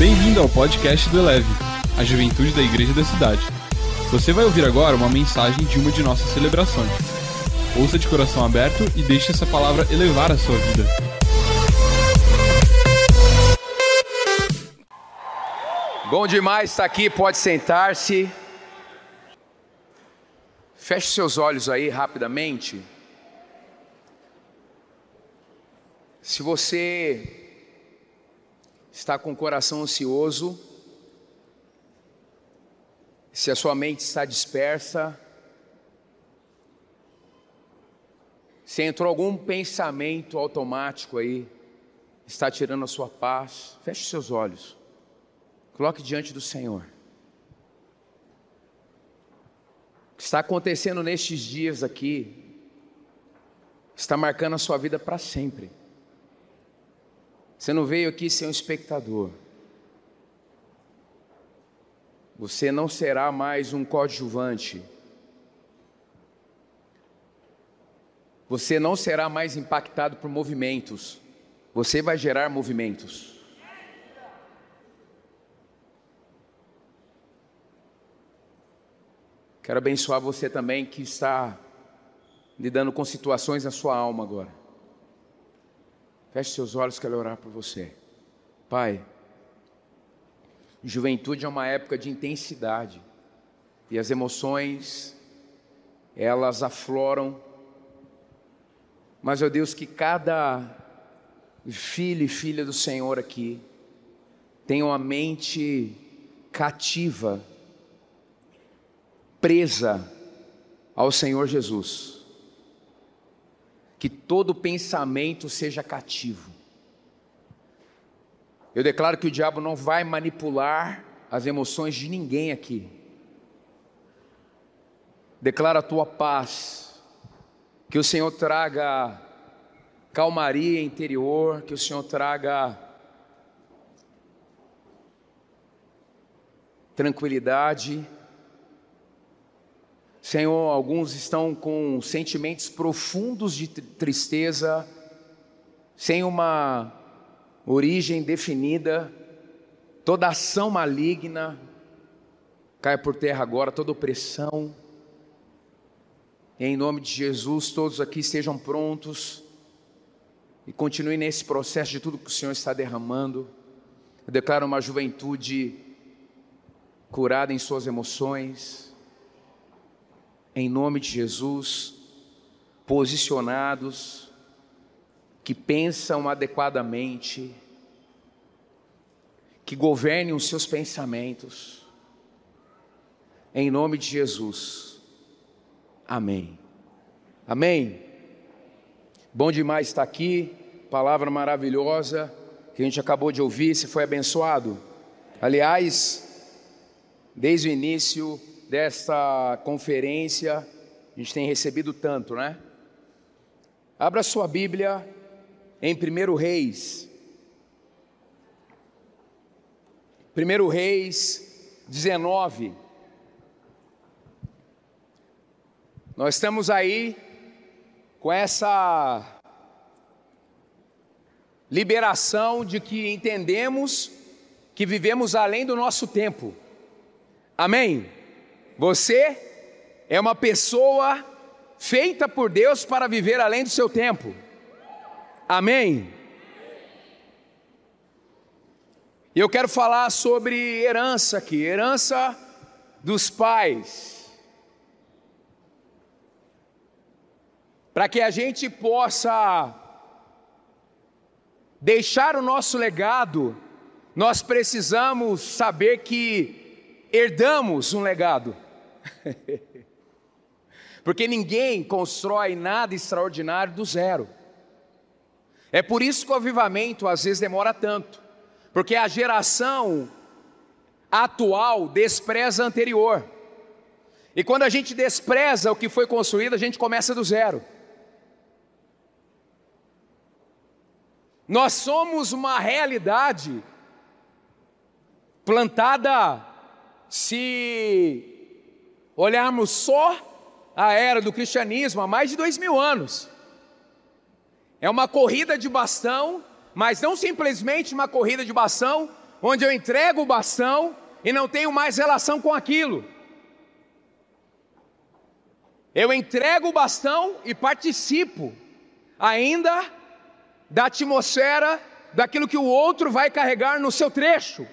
Bem-vindo ao podcast do Eleve, a juventude da igreja da cidade. Você vai ouvir agora uma mensagem de uma de nossas celebrações. Ouça de coração aberto e deixe essa palavra elevar a sua vida. Bom demais estar aqui, pode sentar-se. Feche seus olhos aí rapidamente. Se você está com o coração ansioso, se a sua mente está dispersa, se entrou algum pensamento automático aí, está tirando a sua paz, feche seus olhos, coloque diante do Senhor. O que está acontecendo nestes dias aqui, está marcando a sua vida para sempre. Você não veio aqui ser um espectador. Você não será mais um coadjuvante. Você não será mais impactado por movimentos. Você vai gerar movimentos. Quero abençoar você também que está lidando com situações na sua alma agora. Feche seus olhos, quero orar por você. Pai, juventude é uma época de intensidade e as emoções, elas afloram. Mas, ó Deus, que cada filho e filha do Senhor aqui tenha uma mente cativa, presa ao Senhor Jesus que todo pensamento seja cativo. Eu declaro que o diabo não vai manipular as emoções de ninguém aqui. Declaro a tua paz, que o Senhor traga calmaria interior, que o Senhor traga tranquilidade Senhor, alguns estão com sentimentos profundos de tristeza, sem uma origem definida, toda ação maligna cai por terra agora, toda opressão. Em nome de Jesus, todos aqui estejam prontos e continuem nesse processo de tudo que o Senhor está derramando. Eu declaro uma juventude curada em suas emoções em nome de Jesus, posicionados, que pensam adequadamente, que governem os seus pensamentos, em nome de Jesus, amém. Amém. Bom demais estar aqui, palavra maravilhosa que a gente acabou de ouvir, se foi abençoado. Aliás, desde o início, desta conferência, a gente tem recebido tanto, né? Abra sua Bíblia em 1 Reis. 1 Reis 19. Nós estamos aí com essa liberação de que entendemos que vivemos além do nosso tempo. Amém? Você é uma pessoa feita por Deus para viver além do seu tempo. Amém? E eu quero falar sobre herança aqui, herança dos pais. Para que a gente possa deixar o nosso legado, nós precisamos saber que herdamos um legado. Porque ninguém constrói nada extraordinário do zero. É por isso que o avivamento às vezes demora tanto, porque a geração atual despreza a anterior. E quando a gente despreza o que foi construído, a gente começa do zero. Nós somos uma realidade plantada se olharmos só a era do cristianismo há mais de dois mil anos. É uma corrida de bastão, mas não simplesmente uma corrida de bastão onde eu entrego o bastão e não tenho mais relação com aquilo. Eu entrego o bastão e participo ainda da atmosfera daquilo que o outro vai carregar no seu trecho.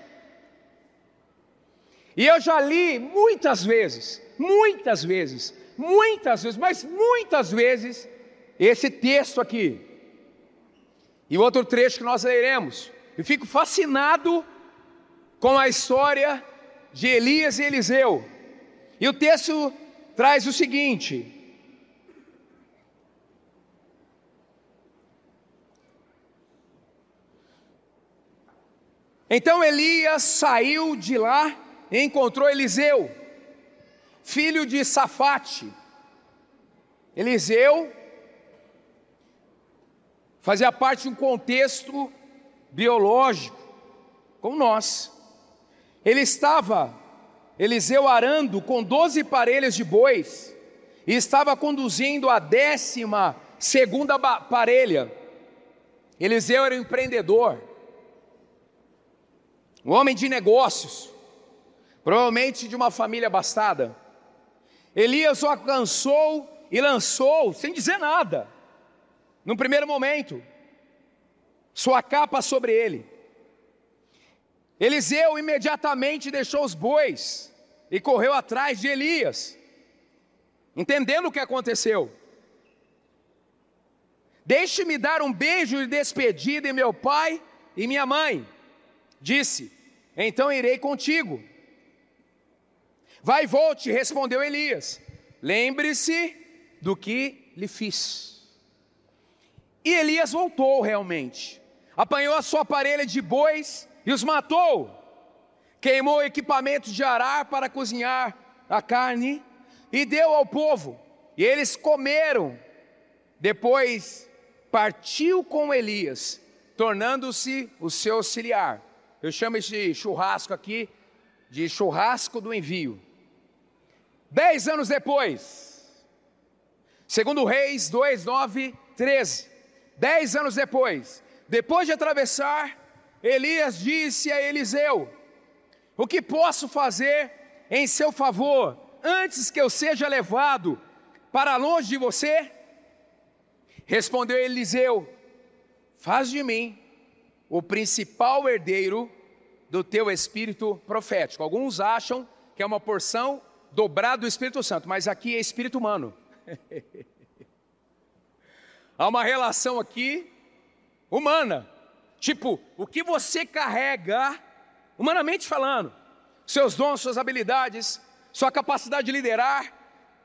E eu já li muitas vezes, muitas vezes, muitas vezes, mas muitas vezes, esse texto aqui. E outro trecho que nós leremos. E fico fascinado com a história de Elias e Eliseu. E o texto traz o seguinte: Então Elias saiu de lá e encontrou Eliseu, filho de Safate. Eliseu fazia parte de um contexto biológico, como nós. Ele estava, Eliseu arando com doze parelhas de bois, e estava conduzindo a décima segunda parelha. Eliseu era um empreendedor, um homem de negócios, provavelmente de uma família abastada. Elias o alcançou e lançou, sem dizer nada, no primeiro momento, sua capa sobre ele. Eliseu imediatamente deixou os bois e correu atrás de Elias, entendendo o que aconteceu. Deixe-me dar um beijo de despedida em meu pai e minha mãe, disse então irei contigo. Vai e volte, respondeu Elias. Lembre-se do que lhe fiz. E Elias voltou realmente. Apanhou a sua parelha de bois e os matou. Queimou equipamento de arar para cozinhar a carne e deu ao povo. E eles comeram. Depois partiu com Elias, tornando-se o seu auxiliar. Eu chamo esse churrasco aqui de churrasco do envio. Dez anos depois, segundo Reis 2, 9, 13. Dez anos depois, depois de atravessar, Elias disse a Eliseu: O que posso fazer em seu favor antes que eu seja levado para longe de você? Respondeu Eliseu: Faz de mim o principal herdeiro do teu espírito profético. Alguns acham que é uma porção dobrada do Espírito Santo, mas aqui é espírito humano. Há uma relação aqui humana. Tipo, o que você carrega, humanamente falando, seus dons, suas habilidades, sua capacidade de liderar,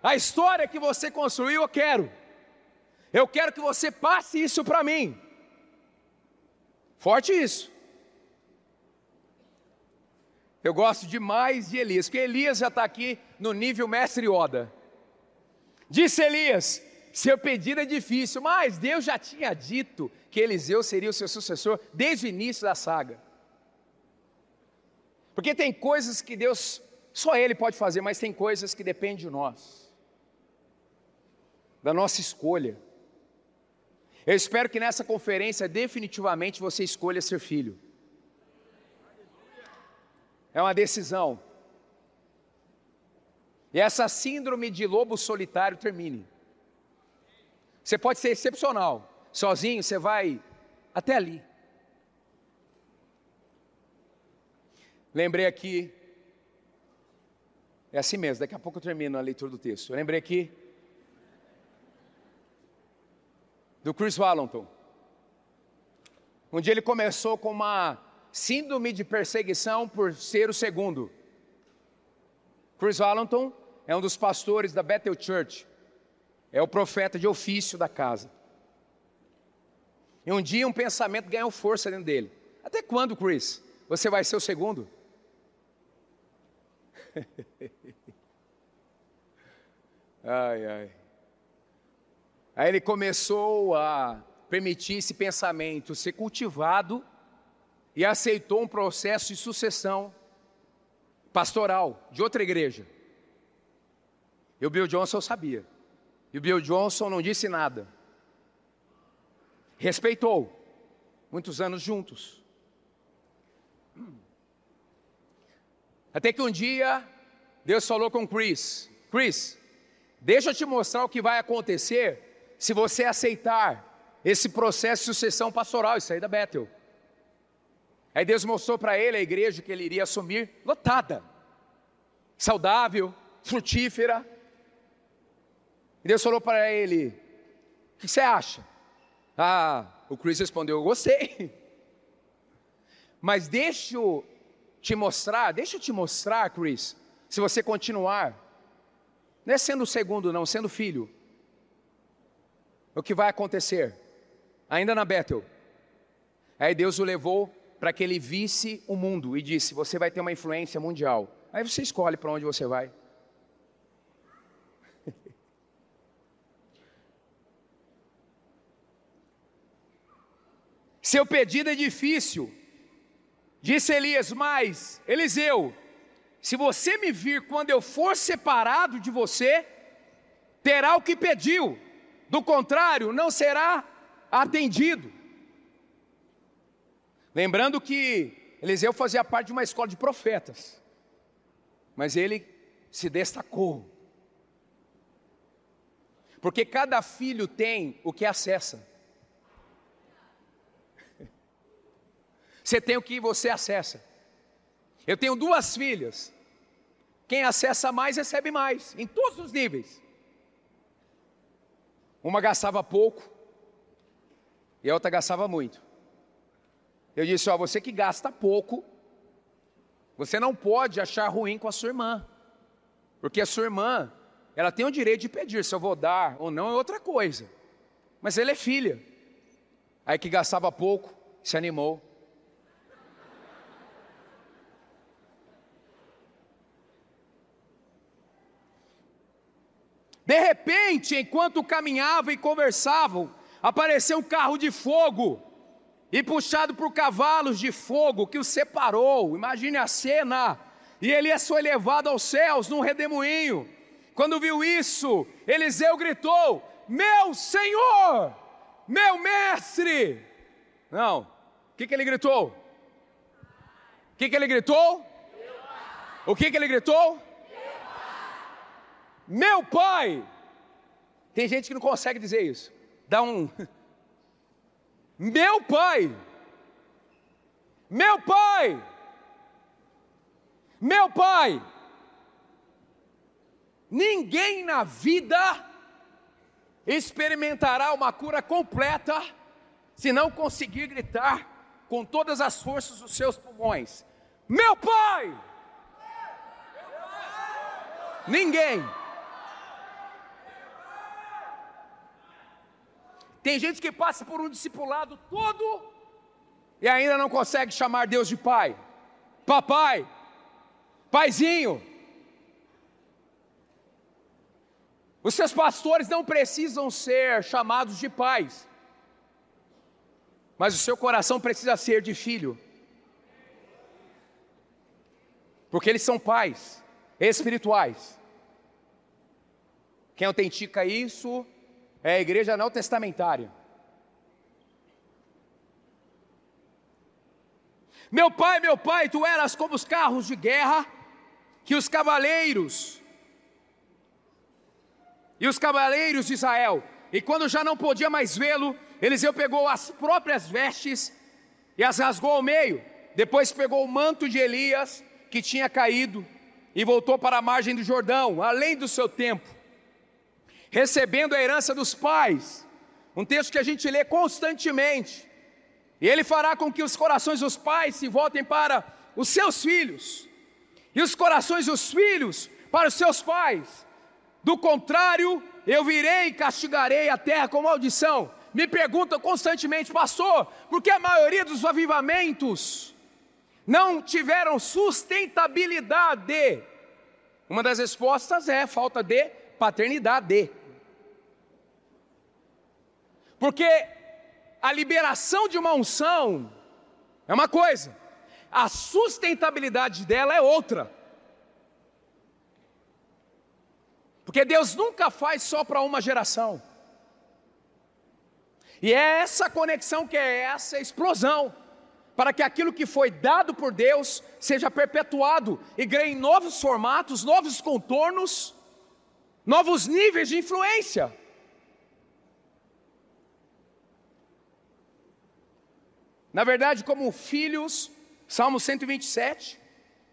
a história que você construiu, eu quero. Eu quero que você passe isso para mim. Forte isso. Eu gosto demais de Elias, porque Elias já está aqui no nível mestre Oda. Disse Elias: seu pedido é difícil, mas Deus já tinha dito que Eliseu seria o seu sucessor desde o início da saga. Porque tem coisas que Deus, só Ele pode fazer, mas tem coisas que dependem de nós, da nossa escolha. Eu espero que nessa conferência definitivamente você escolha ser filho. É uma decisão. E essa síndrome de lobo solitário termine. Você pode ser excepcional. Sozinho você vai até ali. Lembrei aqui. É assim mesmo, daqui a pouco eu termino a leitura do texto. Eu lembrei aqui do Chris Wallington. Um dia ele começou com uma síndrome de perseguição por ser o segundo. Chris Wallington é um dos pastores da Bethel Church, é o profeta de ofício da casa. E um dia um pensamento ganhou força dentro dele. Até quando, Chris? Você vai ser o segundo? ai, ai. Aí ele começou a permitir esse pensamento ser cultivado e aceitou um processo de sucessão pastoral de outra igreja. E o Bill Johnson sabia. E o Bill Johnson não disse nada. Respeitou. Muitos anos juntos. Até que um dia, Deus falou com Chris: Chris, deixa eu te mostrar o que vai acontecer se você aceitar esse processo de sucessão pastoral e sair da Bethel. Aí Deus mostrou para ele a igreja que ele iria assumir lotada, saudável, frutífera. E Deus falou para ele: O que você acha? Ah, o Chris respondeu: Eu gostei. Mas deixa eu te mostrar, deixa eu te mostrar, Chris, se você continuar, não é sendo segundo, não, sendo filho, o que vai acontecer? Ainda na Bethel. Aí Deus o levou para que ele visse o mundo e disse: Você vai ter uma influência mundial. Aí você escolhe para onde você vai. Seu pedido é difícil, disse Elias, mas Eliseu, se você me vir quando eu for separado de você, terá o que pediu, do contrário, não será atendido. Lembrando que Eliseu fazia parte de uma escola de profetas, mas ele se destacou. Porque cada filho tem o que acessa. Você tem o que você acessa. Eu tenho duas filhas. Quem acessa mais recebe mais, em todos os níveis. Uma gastava pouco e a outra gastava muito. Eu disse: Ó, você que gasta pouco, você não pode achar ruim com a sua irmã, porque a sua irmã, ela tem o direito de pedir se eu vou dar ou não é outra coisa, mas ela é filha. Aí que gastava pouco, se animou. De repente, enquanto caminhavam e conversavam, apareceu um carro de fogo e puxado por cavalos de fogo que o separou. Imagine a cena. E Elias foi levado aos céus num redemoinho. Quando viu isso, Eliseu gritou: Meu Senhor, meu mestre. Não, o que, que ele gritou? O que, que ele gritou? O que, que ele gritou? Meu pai. Tem gente que não consegue dizer isso. Dá um. Meu pai, meu pai, meu pai. Ninguém na vida experimentará uma cura completa se não conseguir gritar com todas as forças dos seus pulmões: Meu pai! Ninguém. Tem gente que passa por um discipulado todo e ainda não consegue chamar Deus de pai, papai, paizinho. Os seus pastores não precisam ser chamados de pais, mas o seu coração precisa ser de filho, porque eles são pais espirituais. Quem autentica isso é a igreja não testamentária. Meu pai, meu pai, tu eras como os carros de guerra que os cavaleiros e os cavaleiros de Israel. E quando já não podia mais vê-lo, Eliseu pegou as próprias vestes e as rasgou ao meio. Depois pegou o manto de Elias que tinha caído e voltou para a margem do Jordão, além do seu tempo recebendo a herança dos pais. Um texto que a gente lê constantemente. E ele fará com que os corações dos pais se voltem para os seus filhos, e os corações dos filhos para os seus pais. Do contrário, eu virei e castigarei a terra com maldição. Me perguntam constantemente, pastor, por que a maioria dos avivamentos não tiveram sustentabilidade? Uma das respostas é falta de paternidade. Porque a liberação de uma unção é uma coisa, a sustentabilidade dela é outra. Porque Deus nunca faz só para uma geração. E é essa conexão que é essa explosão. para que aquilo que foi dado por Deus seja perpetuado e ganhe novos formatos, novos contornos, novos níveis de influência. Na verdade, como filhos, Salmo 127,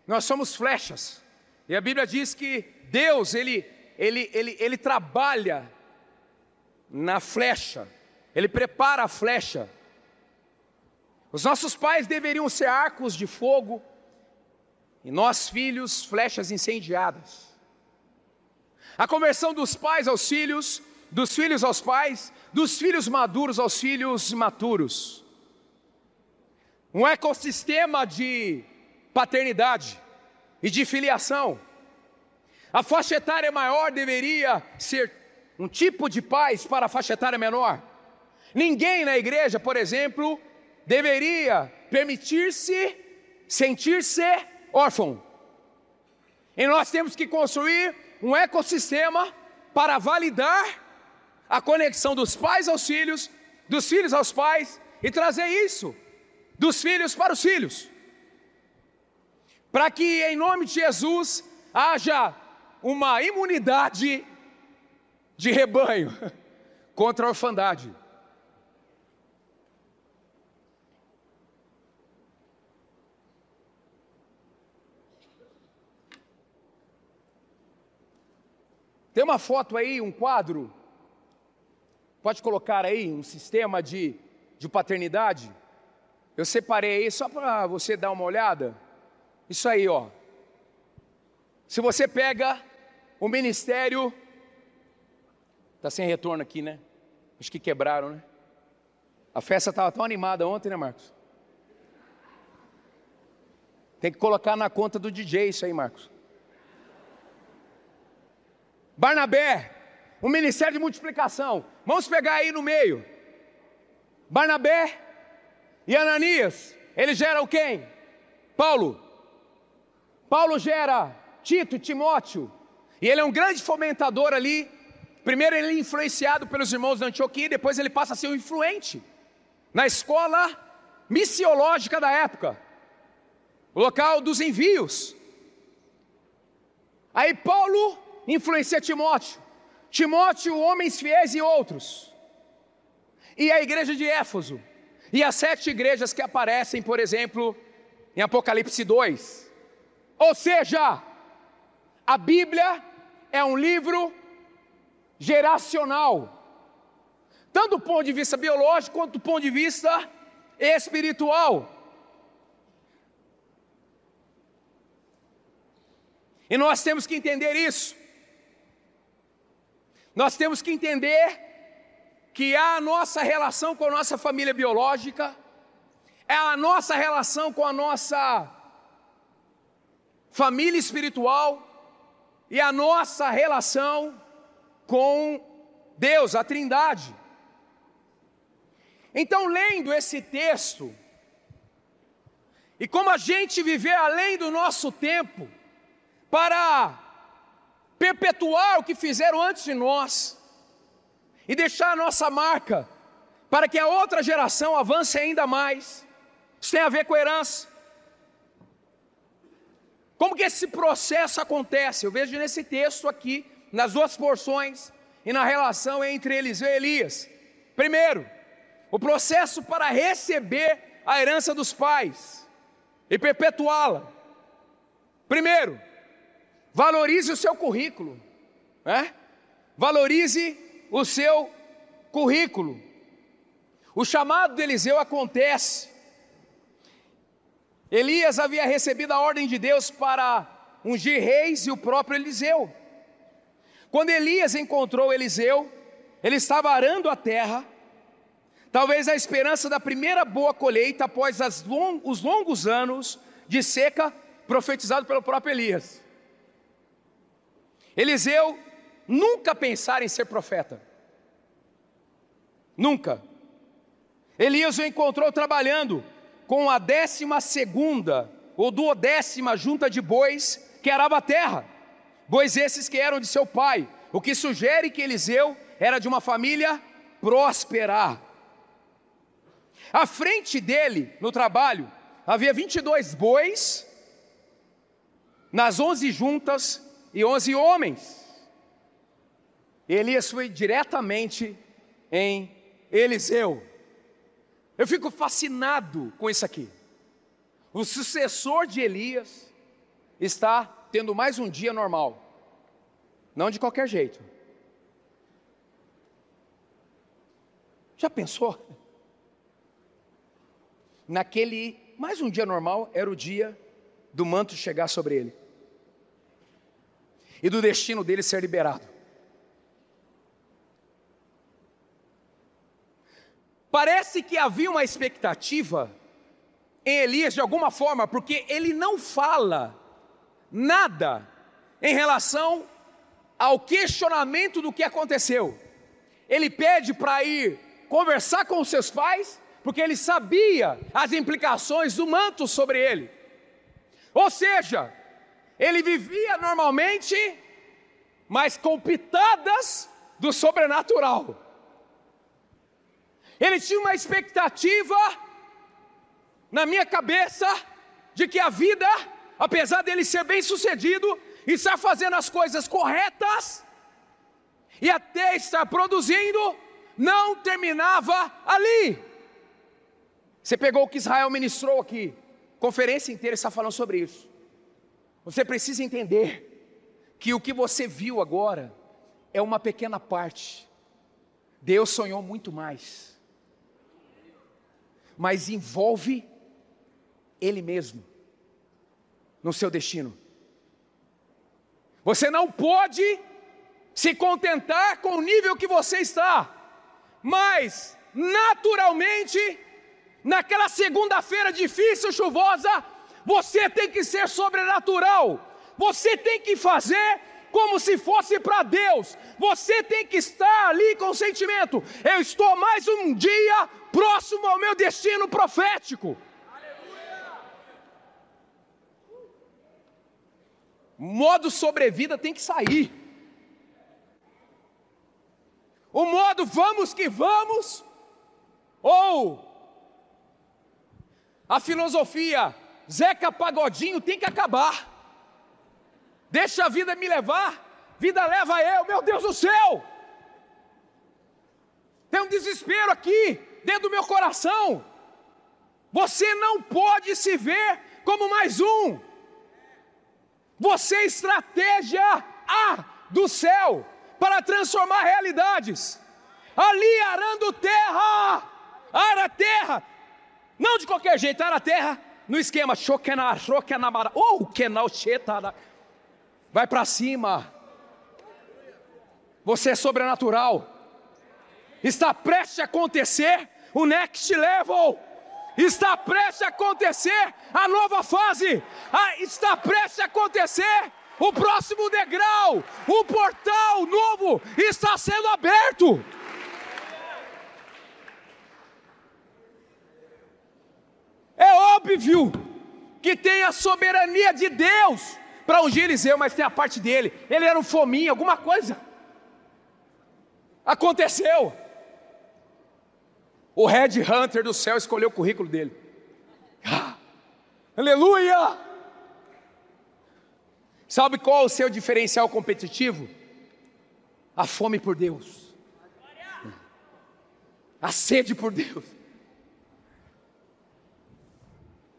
nós somos flechas. E a Bíblia diz que Deus, ele, ele, ele, ele trabalha na flecha, ele prepara a flecha. Os nossos pais deveriam ser arcos de fogo, e nós, filhos, flechas incendiadas. A conversão dos pais aos filhos, dos filhos aos pais, dos filhos maduros aos filhos imaturos. Um ecossistema de paternidade e de filiação. A faixa etária maior deveria ser um tipo de paz para a faixa etária menor. Ninguém na igreja, por exemplo, deveria permitir-se sentir-se órfão. E nós temos que construir um ecossistema para validar a conexão dos pais aos filhos, dos filhos aos pais e trazer isso dos filhos para os filhos. Para que em nome de Jesus haja uma imunidade de rebanho contra a orfandade. Tem uma foto aí, um quadro. Pode colocar aí um sistema de, de paternidade. Eu separei aí só para você dar uma olhada. Isso aí, ó. Se você pega o ministério. Está sem retorno aqui, né? Acho que quebraram, né? A festa estava tão animada ontem, né, Marcos? Tem que colocar na conta do DJ isso aí, Marcos. Barnabé, o ministério de multiplicação. Vamos pegar aí no meio. Barnabé e Ananias, ele gera o quem? Paulo. Paulo gera Tito e Timóteo. E ele é um grande fomentador ali. Primeiro ele é influenciado pelos irmãos da Antioquia, depois ele passa a ser um influente na escola missiológica da época. O local dos envios. Aí Paulo influencia Timóteo. Timóteo, homens fiéis e outros. E a igreja de Éfeso e as sete igrejas que aparecem, por exemplo, em Apocalipse 2. Ou seja, a Bíblia é um livro geracional, tanto do ponto de vista biológico quanto do ponto de vista espiritual. E nós temos que entender isso. Nós temos que entender que é a nossa relação com a nossa família biológica, é a nossa relação com a nossa família espiritual e a nossa relação com Deus, a Trindade. Então, lendo esse texto, e como a gente viver além do nosso tempo, para perpetuar o que fizeram antes de nós, e deixar a nossa marca, para que a outra geração avance ainda mais. Isso tem a ver com herança. Como que esse processo acontece? Eu vejo nesse texto aqui, nas duas porções, e na relação entre Eliseu e Elias. Primeiro, o processo para receber a herança dos pais e perpetuá-la. Primeiro, valorize o seu currículo, né? valorize o seu currículo. O chamado de Eliseu acontece. Elias havia recebido a ordem de Deus para ungir reis e o próprio Eliseu. Quando Elias encontrou Eliseu, ele estava arando a terra, talvez a esperança da primeira boa colheita após long, os longos anos de seca profetizado pelo próprio Elias. Eliseu nunca pensar em ser profeta. Nunca. Elias o encontrou trabalhando com a décima segunda ou duodécima junta de bois que arava a terra, bois esses que eram de seu pai, o que sugere que Eliseu era de uma família próspera. À frente dele, no trabalho, havia 22 bois nas 11 juntas e 11 homens. Elias foi diretamente em Eliseu. Eu fico fascinado com isso aqui. O sucessor de Elias está tendo mais um dia normal, não de qualquer jeito. Já pensou? Naquele mais um dia normal era o dia do manto chegar sobre ele e do destino dele ser liberado. Parece que havia uma expectativa em Elias de alguma forma, porque ele não fala nada em relação ao questionamento do que aconteceu. Ele pede para ir conversar com seus pais, porque ele sabia as implicações do manto sobre ele. Ou seja, ele vivia normalmente, mas com pitadas do sobrenatural. Ele tinha uma expectativa na minha cabeça de que a vida, apesar dele ser bem sucedido, estar fazendo as coisas corretas e até estar produzindo, não terminava ali. Você pegou o que Israel ministrou aqui, conferência inteira está falando sobre isso. Você precisa entender que o que você viu agora é uma pequena parte. Deus sonhou muito mais. Mas envolve Ele mesmo no seu destino. Você não pode se contentar com o nível que você está, mas naturalmente naquela segunda-feira difícil, chuvosa, você tem que ser sobrenatural, você tem que fazer como se fosse para Deus, você tem que estar ali com o sentimento: eu estou mais um dia próximo ao meu destino profético. Modo sobrevida tem que sair. O modo vamos que vamos, ou a filosofia Zeca Pagodinho tem que acabar. Deixa a vida me levar, vida leva eu, meu Deus do céu. Tem um desespero aqui, dentro do meu coração. Você não pode se ver como mais um. Você é estratégia A do céu para transformar realidades. Ali arando terra, ara terra, não de qualquer jeito, era a terra no esquema ou Vai para cima. Você é sobrenatural. Está prestes a acontecer o next level. Está prestes a acontecer a nova fase. Ah, está prestes a acontecer o próximo degrau. O portal novo está sendo aberto. É óbvio que tem a soberania de Deus para ungir Eliseu, mas tem a parte dele. Ele era um fominho, alguma coisa. Aconteceu. O Red Hunter do céu escolheu o currículo dele. Ah, aleluia! Sabe qual é o seu diferencial competitivo? A fome por Deus. A sede por Deus.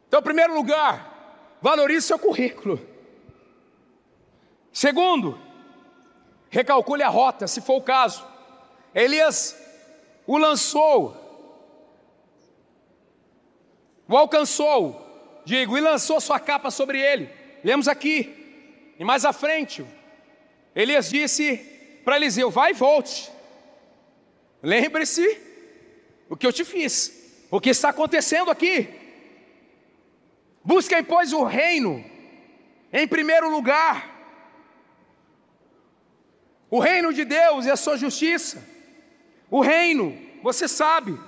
Então, em primeiro lugar, valorize seu currículo. Segundo, recalcule a rota, se for o caso. Elias o lançou, o alcançou, digo, e lançou sua capa sobre ele. Lemos aqui, e mais à frente, Elias disse para Eliseu: Vai e volte. Lembre-se o que eu te fiz, o que está acontecendo aqui. Busquem, pois, o reino em primeiro lugar, o reino de Deus e a sua justiça. O reino, você sabe,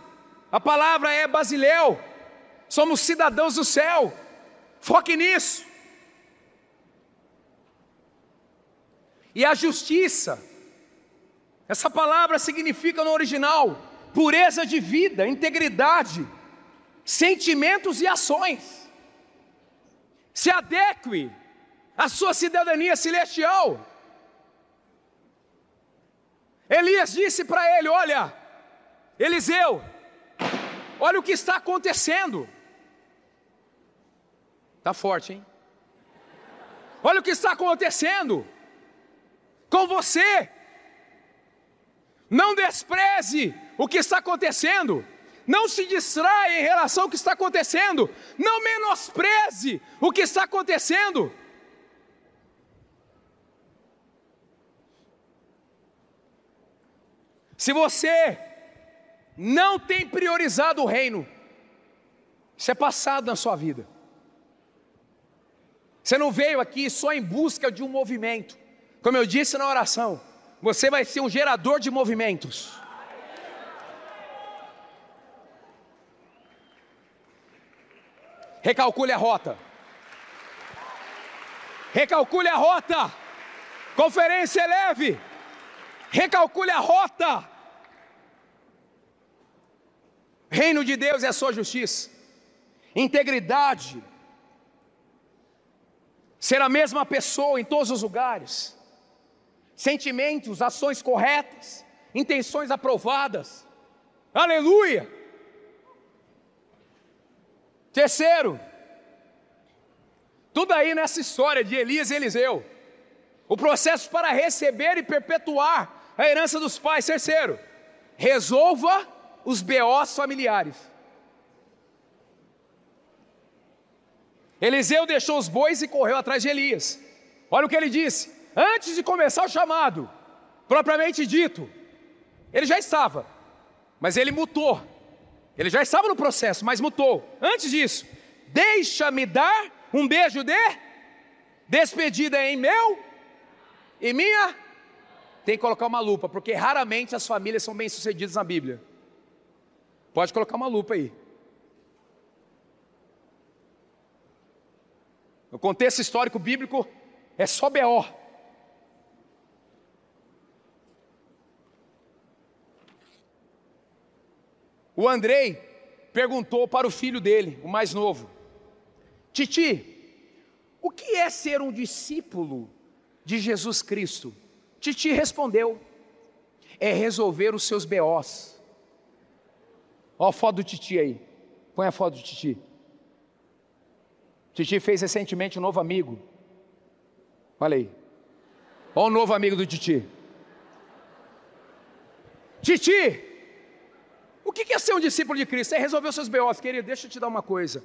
a palavra é Basileu, somos cidadãos do céu, foque nisso. E a justiça, essa palavra significa no original pureza de vida, integridade, sentimentos e ações. se adeque à sua cidadania celestial. Elias disse para ele: Olha, Eliseu, olha o que está acontecendo. Está forte, hein? Olha o que está acontecendo com você. Não despreze o que está acontecendo. Não se distraia em relação ao que está acontecendo. Não menospreze o que está acontecendo. Se você não tem priorizado o reino, isso é passado na sua vida. Você não veio aqui só em busca de um movimento. Como eu disse na oração, você vai ser um gerador de movimentos. Recalcule a rota. Recalcule a rota. Conferência leve. Recalcule a rota. Reino de Deus é a sua justiça, integridade, ser a mesma pessoa em todos os lugares, sentimentos, ações corretas, intenções aprovadas. Aleluia! Terceiro, tudo aí nessa história de Elias e Eliseu, o processo para receber e perpetuar a herança dos pais. Terceiro, resolva os BOs familiares. Eliseu deixou os bois e correu atrás de Elias. Olha o que ele disse: antes de começar o chamado, propriamente dito, ele já estava, mas ele mutou. Ele já estava no processo, mas mutou. Antes disso, deixa-me dar um beijo de despedida em meu e minha. Tem que colocar uma lupa, porque raramente as famílias são bem-sucedidas na Bíblia. Pode colocar uma lupa aí. O contexto histórico bíblico é só BO. O Andrei perguntou para o filho dele, o mais novo: Titi, o que é ser um discípulo de Jesus Cristo? Titi respondeu: é resolver os seus BOs Olha a foto do Titi aí. Põe a foto do Titi. Titi fez recentemente um novo amigo. Olha aí. Olha o novo amigo do Titi. Titi, o que é ser um discípulo de Cristo? É resolver seus B.O.s, querido. Deixa eu te dar uma coisa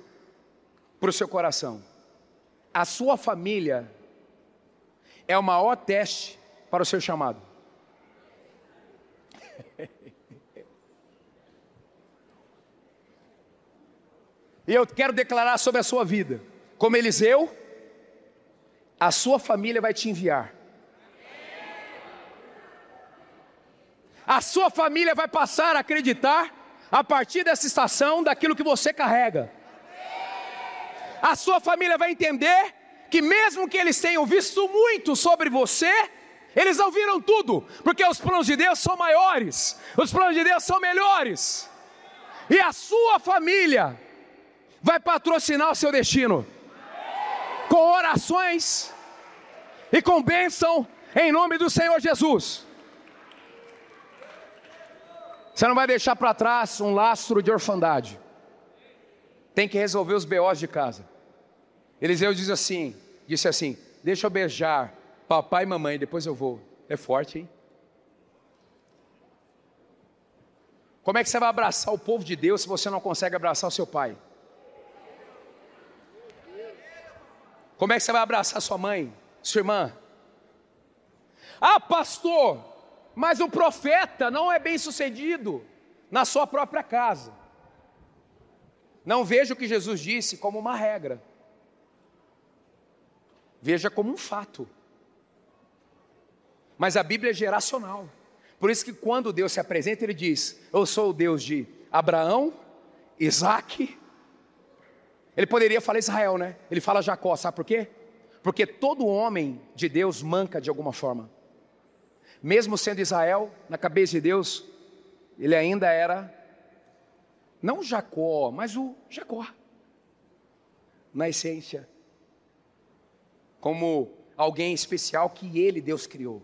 para o seu coração. A sua família é o maior teste para o seu chamado. E eu quero declarar sobre a sua vida, como Eliseu, a sua família vai te enviar. A sua família vai passar a acreditar, a partir dessa estação, daquilo que você carrega. A sua família vai entender que, mesmo que eles tenham visto muito sobre você, eles não viram tudo, porque os planos de Deus são maiores, os planos de Deus são melhores. E a sua família vai patrocinar o seu destino com orações e com bênção em nome do Senhor Jesus. Você não vai deixar para trás um lastro de orfandade. Tem que resolver os BOs de casa. Eliseu diz assim, disse assim: "Deixa eu beijar papai e mamãe, depois eu vou". É forte, hein? Como é que você vai abraçar o povo de Deus se você não consegue abraçar o seu pai? Como é que você vai abraçar sua mãe, sua irmã? Ah, pastor, mas o profeta não é bem sucedido na sua própria casa. Não veja o que Jesus disse como uma regra. Veja como um fato. Mas a Bíblia é geracional. Por isso que quando Deus se apresenta, ele diz: Eu sou o Deus de Abraão, Isaac ele poderia falar Israel, né? Ele fala Jacó, sabe por quê? Porque todo homem de Deus manca de alguma forma. Mesmo sendo Israel, na cabeça de Deus, ele ainda era, não Jacó, mas o Jacó, na essência. como alguém especial que ele, Deus, criou.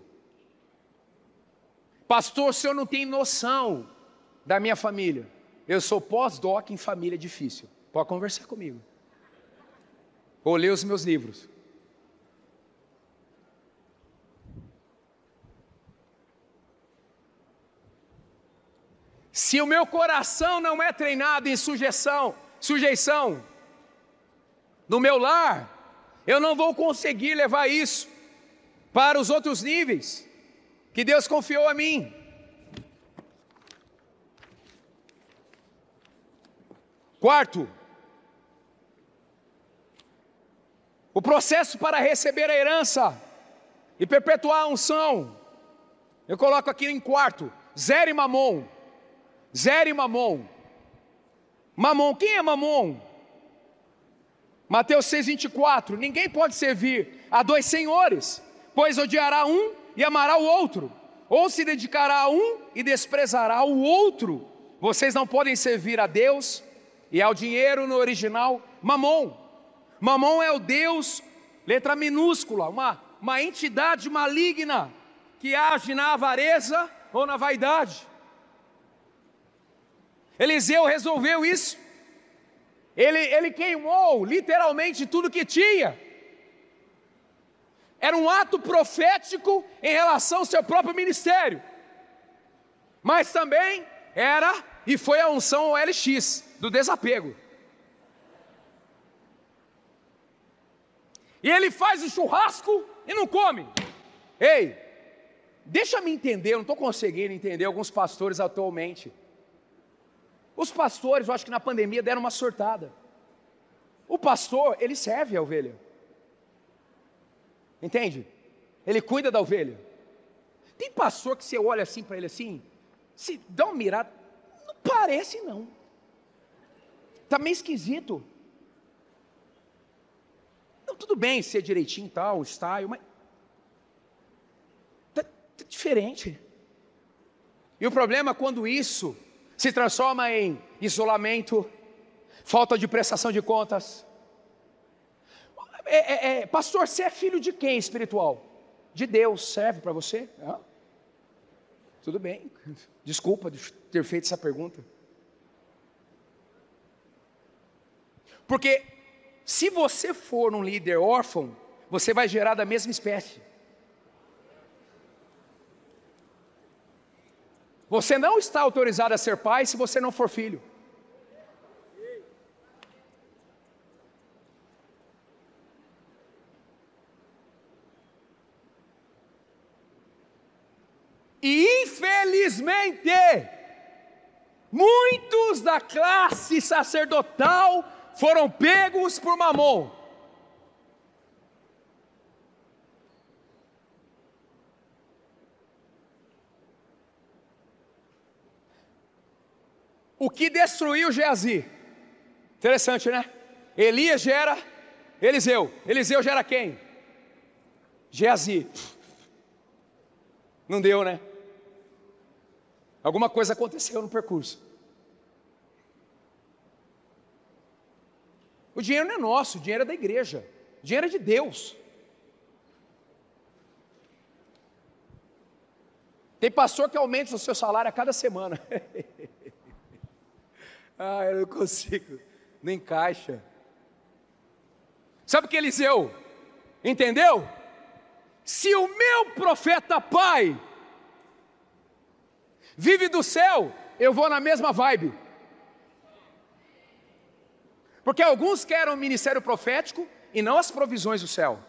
Pastor, o senhor não tem noção da minha família. Eu sou pós-doc em família difícil. Pode conversar comigo. Ou ler os meus livros. Se o meu coração não é treinado em sujeição, sujeição no meu lar, eu não vou conseguir levar isso para os outros níveis que Deus confiou a mim. Quarto, o processo para receber a herança e perpetuar a unção. Eu coloco aqui em quarto, zero mamon. Zero mamon. Mamon, quem é mamon? Mateus 6,24: Ninguém pode servir a dois senhores, pois odiará um e amará o outro, ou se dedicará a um e desprezará o outro. Vocês não podem servir a Deus e ao dinheiro no original, mamon. Mamon é o Deus, letra minúscula, uma, uma entidade maligna que age na avareza ou na vaidade. Eliseu resolveu isso. Ele, ele queimou literalmente tudo que tinha. Era um ato profético em relação ao seu próprio ministério. Mas também era e foi a unção ao LX, do desapego. E ele faz o churrasco e não come. Ei, deixa me entender, eu não estou conseguindo entender alguns pastores atualmente. Os pastores, eu acho que na pandemia deram uma sortada. O pastor, ele serve a ovelha. Entende? Ele cuida da ovelha. Tem pastor que você olha assim para ele assim, se dá uma mirada, não parece não. Está meio esquisito. Tudo bem ser direitinho tal, style, mas tá, tá diferente. E o problema é quando isso se transforma em isolamento, falta de prestação de contas. É, é, é, pastor, você é filho de quem espiritual? De Deus, serve para você? Tudo bem, desculpa de ter feito essa pergunta. Porque se você for um líder órfão, você vai gerar da mesma espécie. Você não está autorizado a ser pai se você não for filho. E infelizmente, muitos da classe sacerdotal foram pegos por mamon. O que destruiu Geazi? Interessante, né? Elias gera Eliseu. Eliseu gera quem? Geazi. Não deu, né? Alguma coisa aconteceu no percurso. O dinheiro não é nosso, o dinheiro é da igreja, o dinheiro é de Deus. Tem pastor que aumenta o seu salário a cada semana. Ah, eu não consigo, não encaixa. Sabe o que Eliseu entendeu? Se o meu profeta pai vive do céu, eu vou na mesma vibe. Porque alguns querem o ministério profético e não as provisões do céu.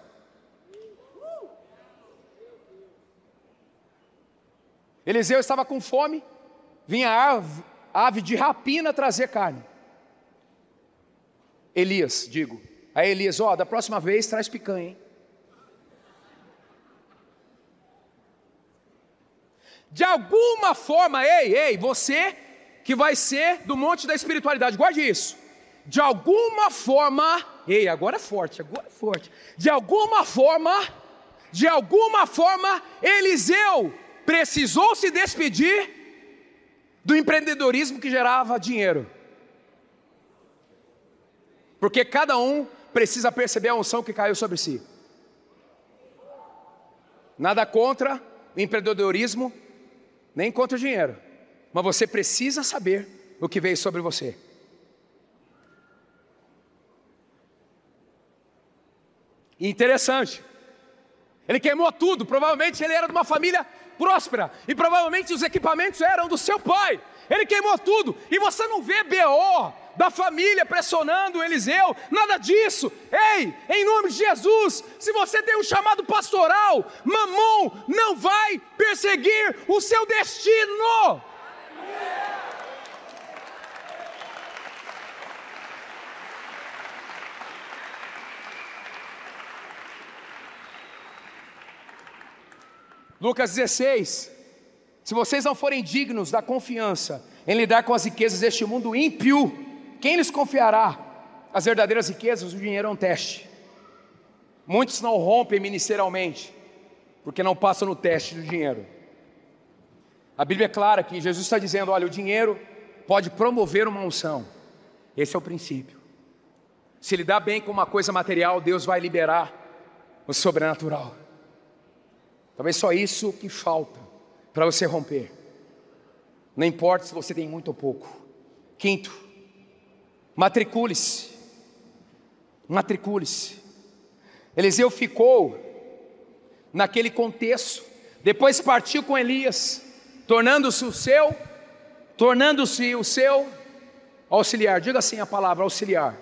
Eliseu estava com fome, vinha ave de rapina trazer carne. Elias, digo. Aí Elias, ó, da próxima vez traz picanha, hein? De alguma forma, ei, ei, você que vai ser do monte da espiritualidade, guarde isso. De alguma forma, ei, agora é forte, agora é forte. De alguma forma, de alguma forma, Eliseu precisou se despedir do empreendedorismo que gerava dinheiro. Porque cada um precisa perceber a unção que caiu sobre si. Nada contra o empreendedorismo, nem contra o dinheiro. Mas você precisa saber o que veio sobre você. Interessante. Ele queimou tudo, provavelmente ele era de uma família próspera, e provavelmente os equipamentos eram do seu pai. Ele queimou tudo, e você não vê BO da família pressionando Eliseu, nada disso. Ei, em nome de Jesus, se você tem um chamado pastoral, mamão não vai perseguir o seu destino. Lucas 16. Se vocês não forem dignos da confiança em lidar com as riquezas deste mundo ímpio, quem lhes confiará as verdadeiras riquezas? O dinheiro é um teste. Muitos não rompem ministerialmente, porque não passam no teste do dinheiro. A Bíblia é clara que Jesus está dizendo: olha, o dinheiro pode promover uma unção. Esse é o princípio. Se lidar bem com uma coisa material, Deus vai liberar o sobrenatural. Talvez só isso que falta para você romper. Não importa se você tem muito ou pouco. Quinto, matricule-se. Matricule-se. Eliseu ficou naquele contexto, depois partiu com Elias, tornando-se o seu, tornando-se o seu auxiliar. Diga assim a palavra auxiliar.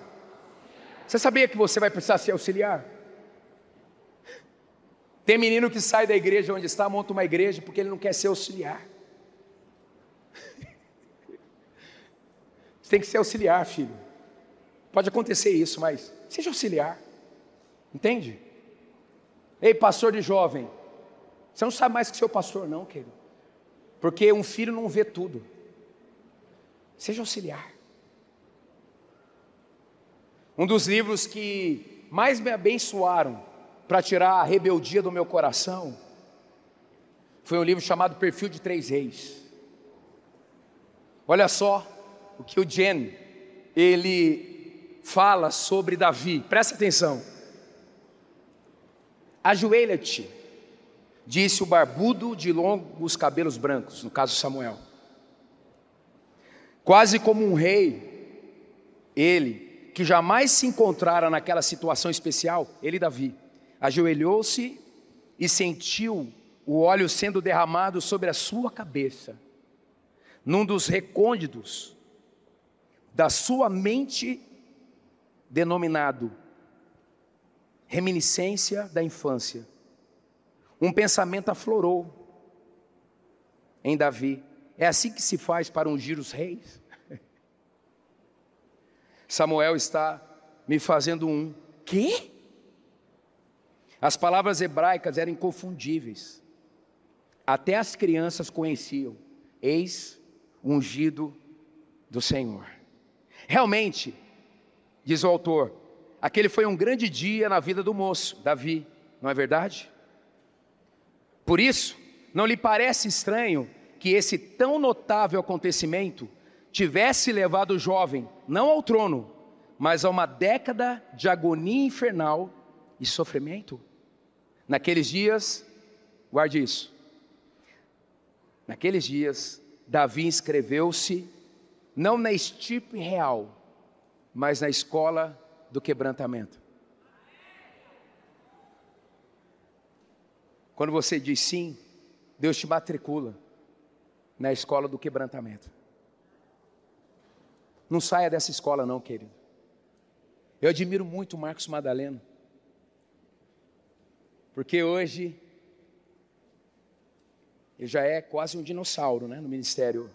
Você sabia que você vai precisar ser auxiliar? Tem menino que sai da igreja onde está, monta uma igreja porque ele não quer ser auxiliar. Você tem que ser auxiliar, filho. Pode acontecer isso, mas seja auxiliar. Entende? Ei, pastor de jovem, você não sabe mais que seu pastor, não, querido. Porque um filho não vê tudo. Seja auxiliar. Um dos livros que mais me abençoaram para tirar a rebeldia do meu coração, foi um livro chamado Perfil de Três Reis. Olha só o que o Jen ele fala sobre Davi. Presta atenção. Ajoelha-te, disse o barbudo de longos cabelos brancos, no caso Samuel. Quase como um rei, ele que jamais se encontrara naquela situação especial, ele Davi ajoelhou-se e sentiu o óleo sendo derramado sobre a sua cabeça, num dos recônditos da sua mente, denominado reminiscência da infância. Um pensamento aflorou em Davi. É assim que se faz para ungir os reis. Samuel está me fazendo um quê? As palavras hebraicas eram inconfundíveis. Até as crianças conheciam. Eis ungido do Senhor. Realmente, diz o autor, aquele foi um grande dia na vida do moço, Davi, não é verdade? Por isso, não lhe parece estranho que esse tão notável acontecimento tivesse levado o jovem não ao trono, mas a uma década de agonia infernal e sofrimento? Naqueles dias, guarde isso. Naqueles dias, Davi inscreveu-se não na estipe real, mas na escola do quebrantamento. Quando você diz sim, Deus te matricula na escola do quebrantamento. Não saia dessa escola, não, querido. Eu admiro muito Marcos Madaleno. Porque hoje ele já é quase um dinossauro né, no ministério.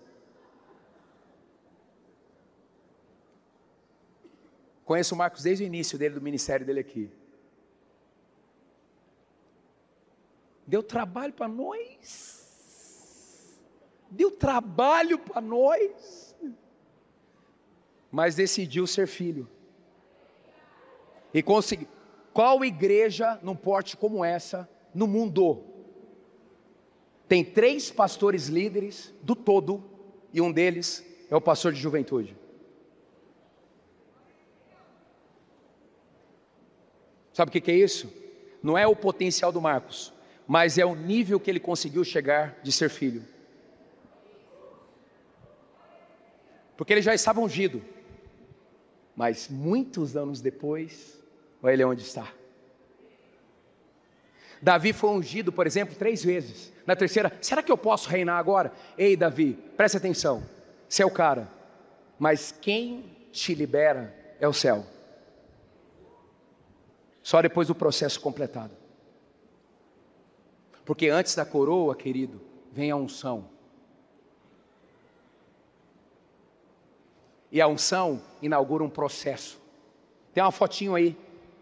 Conheço o Marcos desde o início dele, do ministério dele aqui. Deu trabalho para nós. Deu trabalho para nós. Mas decidiu ser filho. E conseguiu. Qual igreja num porte como essa no mundo? Tem três pastores líderes do todo e um deles é o pastor de juventude. Sabe o que é isso? Não é o potencial do Marcos. mas é o nível que ele conseguiu chegar de ser filho. Porque ele já estava ungido, mas muitos anos depois, olha ele onde está. Davi foi ungido, por exemplo, três vezes. Na terceira, será que eu posso reinar agora? Ei, Davi, preste atenção. Você é o cara, mas quem te libera é o céu. Só depois do processo completado. Porque antes da coroa, querido, vem a unção. E a unção inaugura um processo. Tem uma fotinho aí.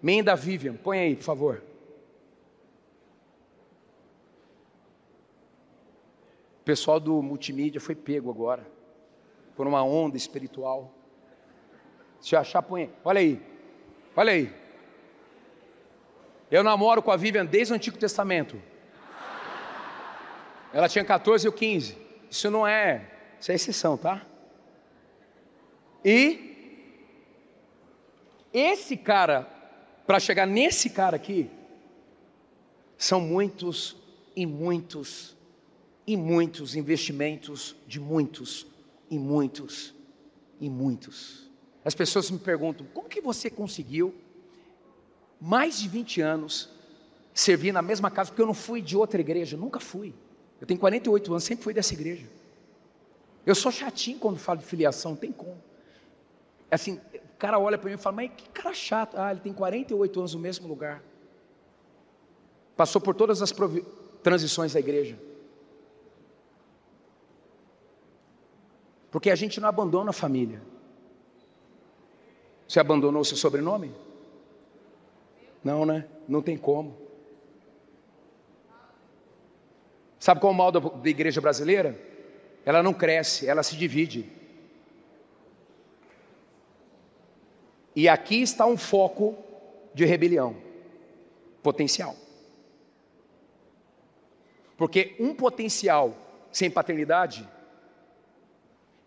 Menda Vivian, põe aí, por favor. O pessoal do multimídia foi pego agora por uma onda espiritual. Se achar, põe. Olha aí. Olha aí. Eu namoro com a Vivian desde o Antigo Testamento. Ela tinha 14 ou 15. Isso não é. Isso é exceção, tá? E esse cara, para chegar nesse cara aqui, são muitos e muitos e muitos investimentos de muitos e muitos e muitos. As pessoas me perguntam: como que você conseguiu mais de 20 anos servir na mesma casa? Porque eu não fui de outra igreja, nunca fui. Eu tenho 48 anos, sempre fui dessa igreja. Eu sou chatinho quando falo de filiação, não tem como. Assim, o cara olha para mim e fala, mas que cara chato. Ah, ele tem 48 anos no mesmo lugar. Passou por todas as transições da igreja. Porque a gente não abandona a família. Você abandonou seu sobrenome? Não, né? Não tem como. Sabe qual é o mal da, da igreja brasileira? Ela não cresce, ela se divide. E aqui está um foco de rebelião potencial. Porque um potencial sem paternidade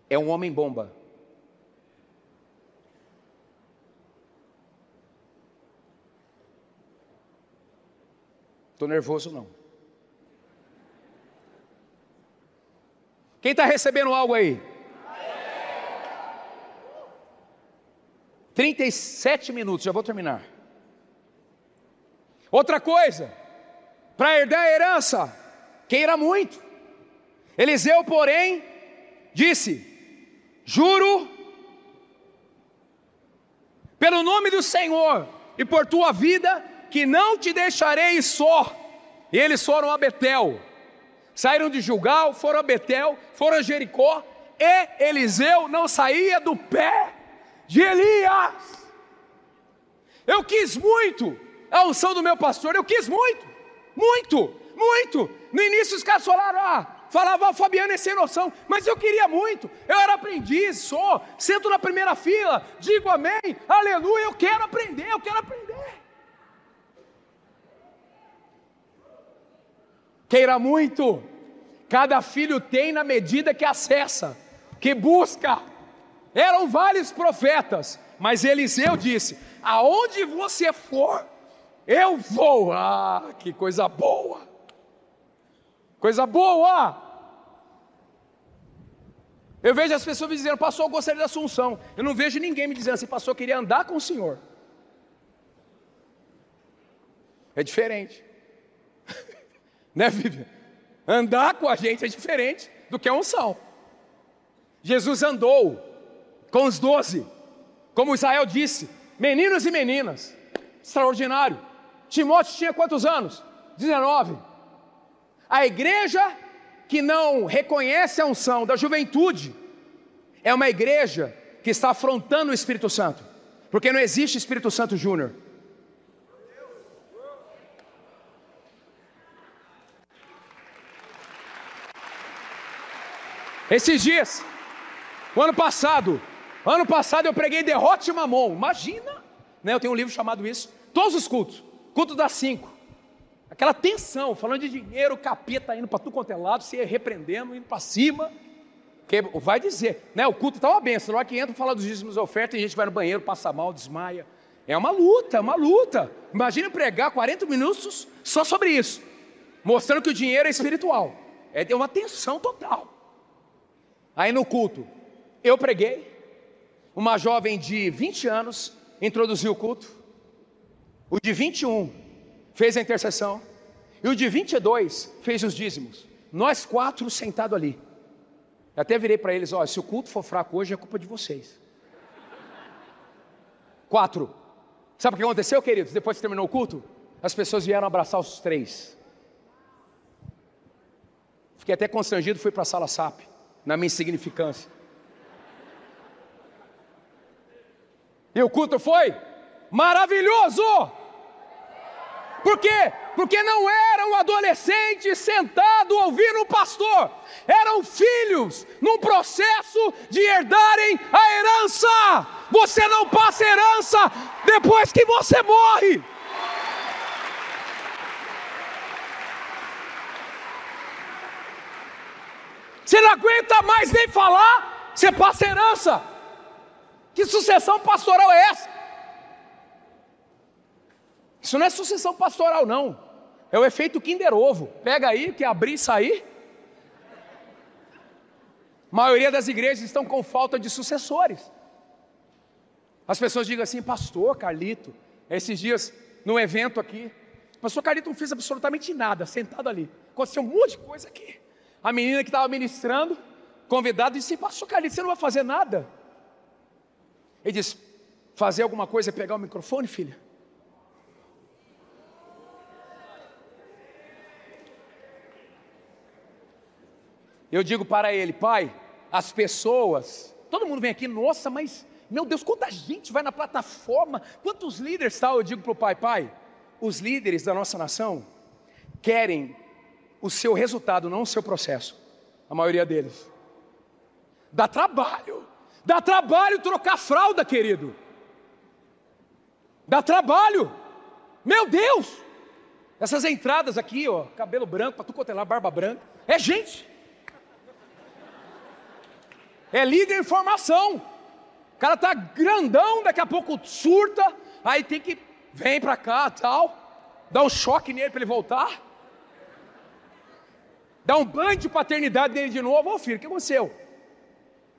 é um homem bomba. Estou nervoso não. Quem está recebendo algo aí? 37 minutos, já vou terminar. Outra coisa, para herdar a herança, queira muito. Eliseu, porém, disse: Juro, pelo nome do Senhor e por tua vida, que não te deixarei só. E eles foram a Betel, saíram de Julgal, foram a Betel, foram a Jericó, e Eliseu não saía do pé de Elias. Eu quis muito a unção do meu pastor, eu quis muito, muito, muito. No início os caras falaram, ah, falava, o Fabiano é sem noção, mas eu queria muito, eu era aprendiz, sou, sento na primeira fila, digo amém, aleluia, eu quero aprender, eu quero aprender. Queira muito, cada filho tem na medida que acessa, que busca. Eram vários profetas, mas Eliseu disse: Aonde você for, eu vou. Ah, que coisa boa! Coisa boa! Eu vejo as pessoas me dizendo, pastor, eu gostaria da Assunção. Eu não vejo ninguém me dizendo assim, pastor, eu queria andar com o Senhor. É diferente. né, Vivian? Andar com a gente é diferente do que a unção. Jesus andou, com os doze, como Israel disse, meninos e meninas, extraordinário. Timóteo tinha quantos anos? 19. A igreja que não reconhece a unção da juventude é uma igreja que está afrontando o Espírito Santo, porque não existe Espírito Santo Júnior. Esses dias, o ano passado, Ano passado eu preguei derrote mamon. Imagina, né? Eu tenho um livro chamado isso. Todos os cultos, culto das cinco. Aquela tensão, falando de dinheiro, capeta indo para tudo quanto é lado, se repreendendo, indo para cima. Que vai dizer, né? O culto está uma benção. Na hora que entra falar dos dízimos e a gente vai no banheiro, passa mal, desmaia. É uma luta, é uma luta. Imagina pregar 40 minutos só sobre isso. mostrando que o dinheiro é espiritual. É uma tensão total. Aí no culto, eu preguei, uma jovem de 20 anos introduziu o culto, o de 21 fez a intercessão, e o de 22 fez os dízimos. Nós quatro sentados ali. Eu até virei para eles: ó, se o culto for fraco hoje, é culpa de vocês. Quatro. Sabe o que aconteceu, queridos? Depois que terminou o culto, as pessoas vieram abraçar os três. Fiquei até constrangido, fui para a sala SAP, na minha insignificância. E o culto foi maravilhoso! Por quê? Porque não eram adolescentes sentados ouvindo o pastor, eram filhos num processo de herdarem a herança. Você não passa herança depois que você morre. Você não aguenta mais nem falar, você passa herança. Que sucessão pastoral é essa? Isso não é sucessão pastoral, não. É o efeito Kinder Ovo. Pega aí, que abrir e sair. A maioria das igrejas estão com falta de sucessores. As pessoas digam assim, pastor Carlito, esses dias, num evento aqui, pastor Carlito não fez absolutamente nada, sentado ali. Aconteceu um monte de coisa aqui. A menina que estava ministrando, convidado, disse: Pastor Carlito, você não vai fazer nada? Ele disse: Fazer alguma coisa é pegar o microfone, filha? Eu digo para ele, pai, as pessoas, todo mundo vem aqui, nossa, mas meu Deus, quanta gente vai na plataforma, quantos líderes tal? Eu digo para o pai, pai, os líderes da nossa nação querem o seu resultado, não o seu processo, a maioria deles. Dá trabalho, dá trabalho trocar fralda, querido. Dá trabalho, meu Deus, essas entradas aqui, ó, cabelo branco, para tu cotelar, barba branca, é gente. É líder em formação. O cara tá grandão, daqui a pouco surta, aí tem que vem para cá, tal, dá um choque nele para ele voltar. Dá um banho de paternidade nele de novo. Ô filho, o que aconteceu?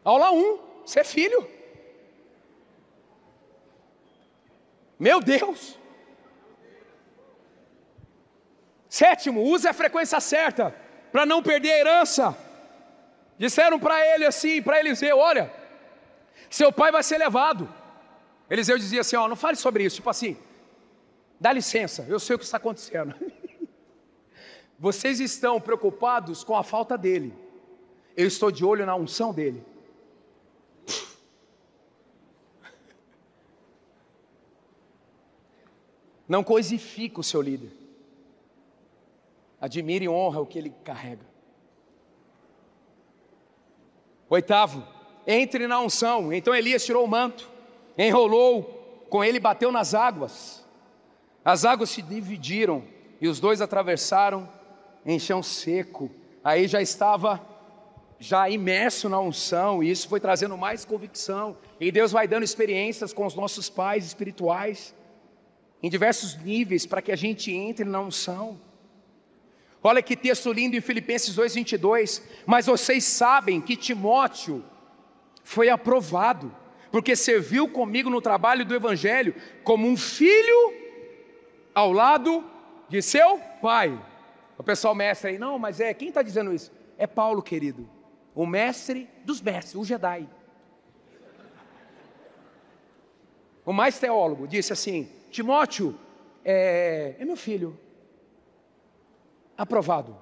Aula 1, um, você é filho. Meu Deus. Sétimo, use a frequência certa para não perder a herança. Disseram para ele assim, para Eliseu: Olha, seu pai vai ser levado. Eliseu dizia assim: Ó, não fale sobre isso. Tipo assim, dá licença, eu sei o que está acontecendo. Vocês estão preocupados com a falta dele. Eu estou de olho na unção dele. Não coisifica o seu líder. Admire e honra o que ele carrega. Oitavo, entre na unção. Então Elias tirou o manto, enrolou com ele bateu nas águas. As águas se dividiram e os dois atravessaram em chão seco. Aí já estava já imerso na unção, e isso foi trazendo mais convicção. E Deus vai dando experiências com os nossos pais espirituais em diversos níveis para que a gente entre na unção. Olha que texto lindo em Filipenses 2:22. Mas vocês sabem que Timóteo foi aprovado, porque serviu comigo no trabalho do evangelho como um filho ao lado de seu pai. O pessoal mestre aí, não, mas é quem está dizendo isso? É Paulo, querido, o mestre dos mestres, o Jedi. O mais teólogo disse assim: Timóteo é, é meu filho, aprovado.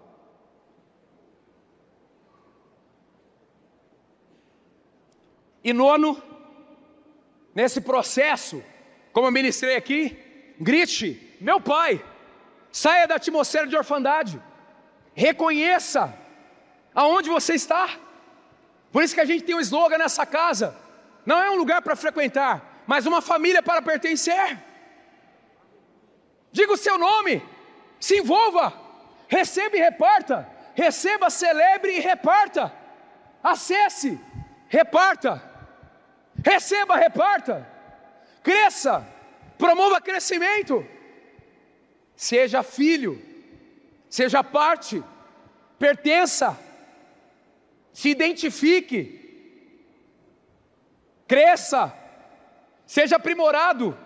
E nono, nesse processo, como eu ministrei aqui, grite: meu pai, saia da atmosfera de orfandade, reconheça aonde você está. Por isso que a gente tem um slogan nessa casa: não é um lugar para frequentar, mas uma família para pertencer. Diga o seu nome, se envolva, receba e reparta, receba, celebre e reparta, acesse, reparta, receba, reparta, cresça, promova crescimento, seja filho, seja parte, pertença, se identifique, cresça, seja aprimorado.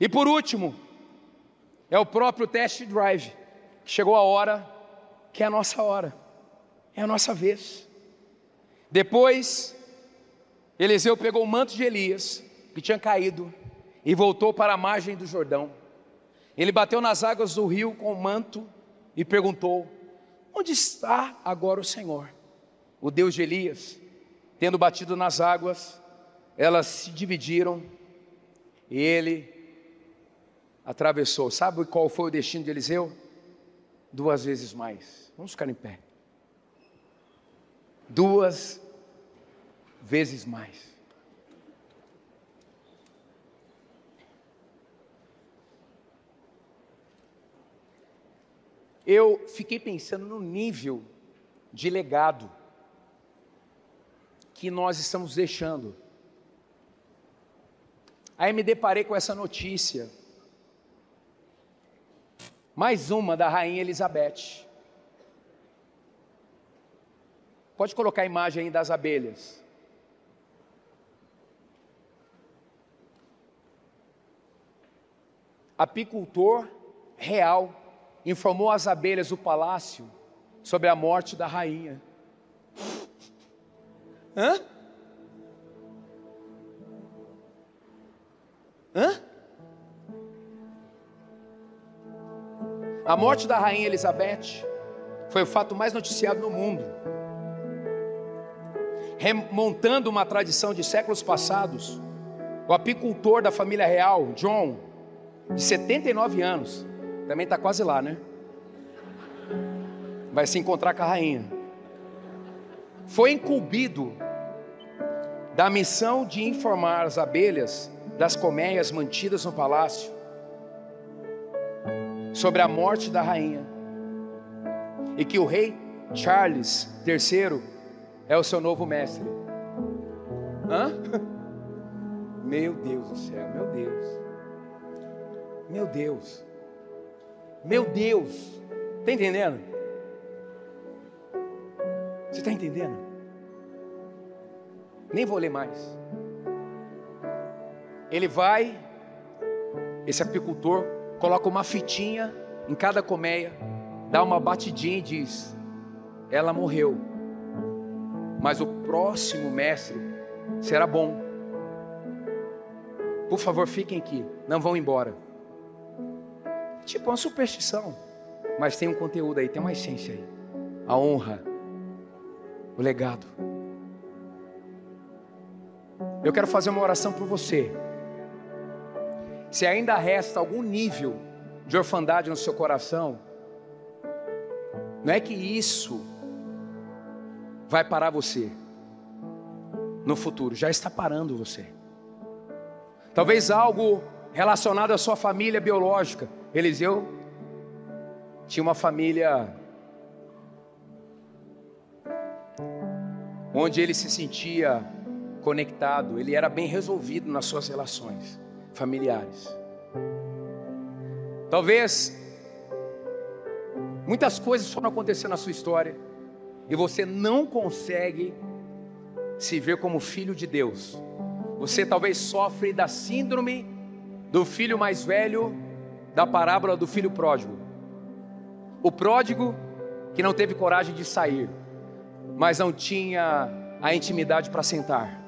E por último, é o próprio test drive. Chegou a hora, que é a nossa hora, é a nossa vez. Depois, Eliseu pegou o manto de Elias, que tinha caído, e voltou para a margem do Jordão. Ele bateu nas águas do rio com o manto e perguntou: Onde está agora o Senhor? O Deus de Elias, tendo batido nas águas, elas se dividiram e ele atravessou. Sabe qual foi o destino de Eliseu? Duas vezes mais. Vamos ficar em pé. Duas vezes mais. Eu fiquei pensando no nível de legado que nós estamos deixando. Aí me deparei com essa notícia mais uma da rainha Elizabeth. Pode colocar a imagem aí das abelhas. Apicultor real informou as abelhas do palácio sobre a morte da rainha. Hã? Hã? A morte da rainha Elizabeth foi o fato mais noticiado no mundo. Remontando uma tradição de séculos passados, o apicultor da família real, John, de 79 anos, também está quase lá, né? Vai se encontrar com a rainha. Foi incumbido da missão de informar as abelhas das colmeias mantidas no palácio sobre a morte da rainha e que o rei Charles III é o seu novo mestre. Hã? Meu Deus do céu, meu Deus. Meu Deus. Meu Deus. Está entendendo? Você está entendendo? Nem vou ler mais. Ele vai, esse apicultor, coloca uma fitinha em cada colmeia, dá uma batidinha e diz: Ela morreu, mas o próximo mestre será bom. Por favor, fiquem aqui, não vão embora. Tipo uma superstição, mas tem um conteúdo aí, tem uma essência aí. A honra, o legado. Eu quero fazer uma oração por você se ainda resta algum nível de orfandade no seu coração, não é que isso vai parar você no futuro, já está parando você. Talvez algo relacionado à sua família biológica. Eliseu tinha uma família onde ele se sentia conectado, ele era bem resolvido nas suas relações familiares. Talvez muitas coisas foram acontecendo na sua história e você não consegue se ver como filho de Deus. Você talvez sofre da síndrome do filho mais velho da parábola do filho pródigo. O pródigo que não teve coragem de sair, mas não tinha a intimidade para sentar.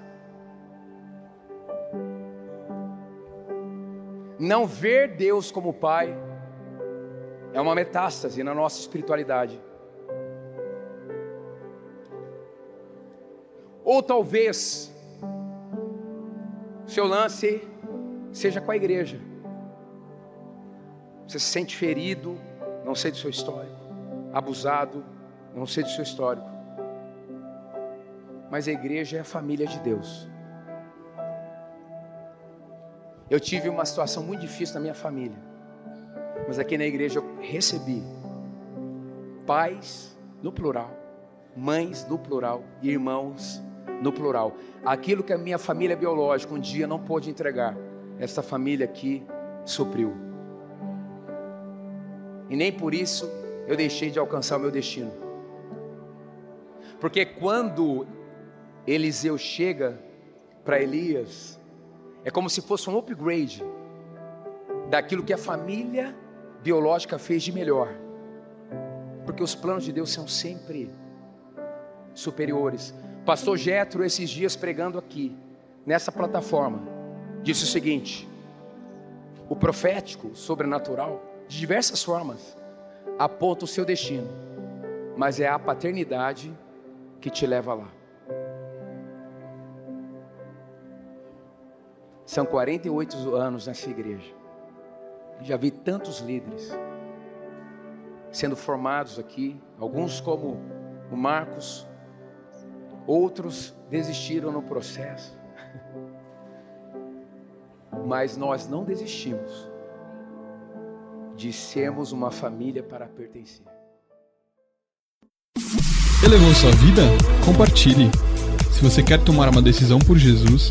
Não ver Deus como Pai é uma metástase na nossa espiritualidade. Ou talvez seu lance seja com a igreja. Você se sente ferido, não sei do seu histórico, abusado, não sei do seu histórico. Mas a igreja é a família de Deus. Eu tive uma situação muito difícil na minha família, mas aqui na igreja eu recebi pais no plural, mães no plural, irmãos no plural. Aquilo que a minha família biológica um dia não pôde entregar, essa família aqui supriu. E nem por isso eu deixei de alcançar o meu destino. Porque quando Eliseu chega para Elias, é como se fosse um upgrade daquilo que a família biológica fez de melhor. Porque os planos de Deus são sempre superiores. Pastor Jetro esses dias pregando aqui, nessa plataforma, disse o seguinte: o profético, sobrenatural, de diversas formas, aponta o seu destino, mas é a paternidade que te leva lá. São 48 anos nessa igreja. Já vi tantos líderes sendo formados aqui, alguns como o Marcos, outros desistiram no processo. Mas nós não desistimos de sermos uma família para pertencer. Elevou sua vida? Compartilhe. Se você quer tomar uma decisão por Jesus,